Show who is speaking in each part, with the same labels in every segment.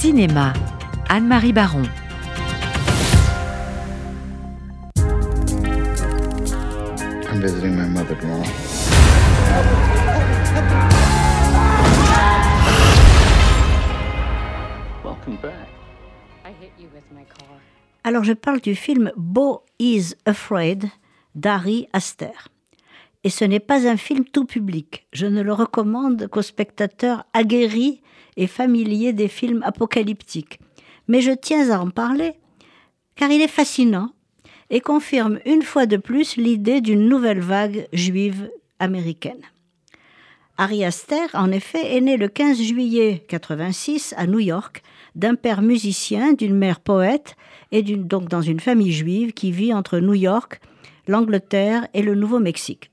Speaker 1: Cinéma, Anne-Marie Baron.
Speaker 2: I'm visiting my mother tomorrow.
Speaker 3: Welcome back.
Speaker 4: I hit you with my car.
Speaker 5: Alors je parle du film Beau is Afraid d'Ari Aster. Et ce n'est pas un film tout public. Je ne le recommande qu'aux spectateurs aguerris et familiers des films apocalyptiques. Mais je tiens à en parler car il est fascinant et confirme une fois de plus l'idée d'une nouvelle vague juive américaine. Ari Aster, en effet, est né le 15 juillet 86 à New York d'un père musicien, d'une mère poète et donc dans une famille juive qui vit entre New York, l'Angleterre et le Nouveau-Mexique.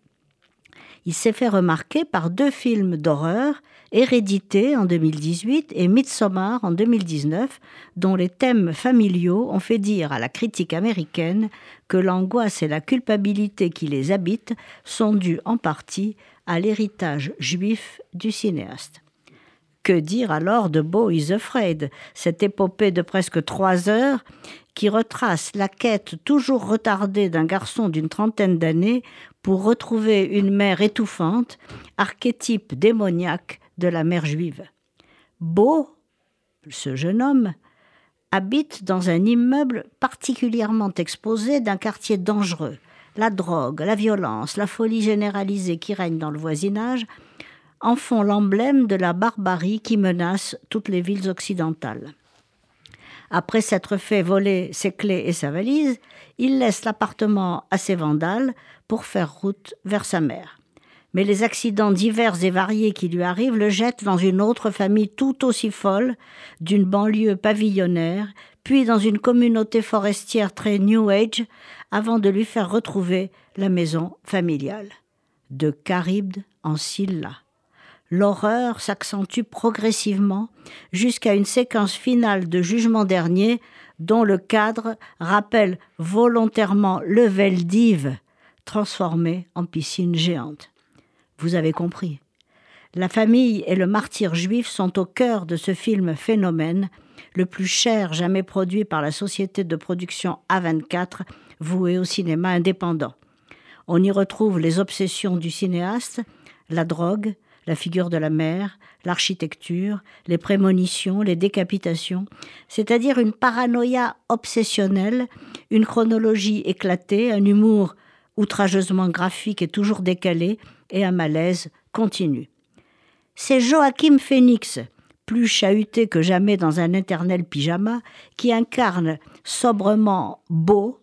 Speaker 5: Il s'est fait remarquer par deux films d'horreur, Hérédité en 2018 et Midsommar en 2019, dont les thèmes familiaux ont fait dire à la critique américaine que l'angoisse et la culpabilité qui les habitent sont dues en partie à l'héritage juif du cinéaste. Que dire alors de Beau is cette épopée de presque trois heures qui retrace la quête toujours retardée d'un garçon d'une trentaine d'années pour retrouver une mère étouffante, archétype démoniaque de la mère juive. Beau, ce jeune homme, habite dans un immeuble particulièrement exposé d'un quartier dangereux. La drogue, la violence, la folie généralisée qui règne dans le voisinage en font l'emblème de la barbarie qui menace toutes les villes occidentales. Après s'être fait voler ses clés et sa valise, il laisse l'appartement à ses vandales pour faire route vers sa mère. Mais les accidents divers et variés qui lui arrivent le jettent dans une autre famille tout aussi folle, d'une banlieue pavillonnaire, puis dans une communauté forestière très New Age, avant de lui faire retrouver la maison familiale. De Charybde en Scylla l'horreur s'accentue progressivement jusqu'à une séquence finale de jugement dernier dont le cadre rappelle volontairement le Veldiv transformé en piscine géante. Vous avez compris. La famille et le martyr juif sont au cœur de ce film phénomène, le plus cher jamais produit par la société de production A24, vouée au cinéma indépendant. On y retrouve les obsessions du cinéaste, la drogue, la figure de la mère, l'architecture, les prémonitions, les décapitations, c'est-à-dire une paranoïa obsessionnelle, une chronologie éclatée, un humour outrageusement graphique et toujours décalé, et un malaise continu. C'est Joachim Phoenix, plus chahuté que jamais dans un éternel pyjama, qui incarne sobrement beau,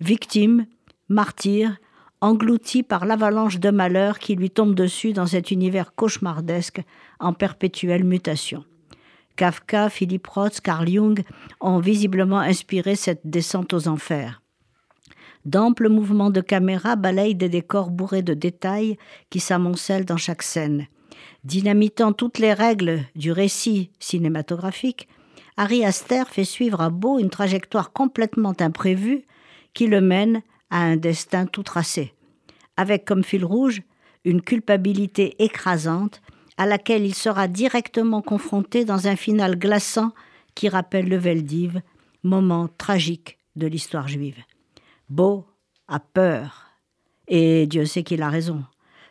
Speaker 5: victime, martyr, englouti par l'avalanche de malheurs qui lui tombe dessus dans cet univers cauchemardesque en perpétuelle mutation. Kafka, Philippe Roth, Carl Jung ont visiblement inspiré cette descente aux enfers. D'amples mouvements de caméra balayent des décors bourrés de détails qui s'amoncellent dans chaque scène. Dynamitant toutes les règles du récit cinématographique, Harry Aster fait suivre à Beau une trajectoire complètement imprévue qui le mène à un destin tout tracé, avec comme fil rouge une culpabilité écrasante à laquelle il sera directement confronté dans un final glaçant qui rappelle le Veldiv, moment tragique de l'histoire juive. Beau a peur, et Dieu sait qu'il a raison.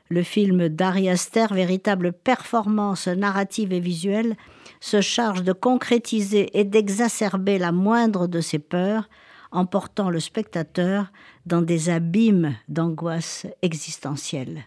Speaker 5: Le film d'Ari Aster, véritable performance narrative et visuelle, se charge de concrétiser et d'exacerber la moindre de ses peurs, emportant le spectateur dans des abîmes d'angoisse existentielle.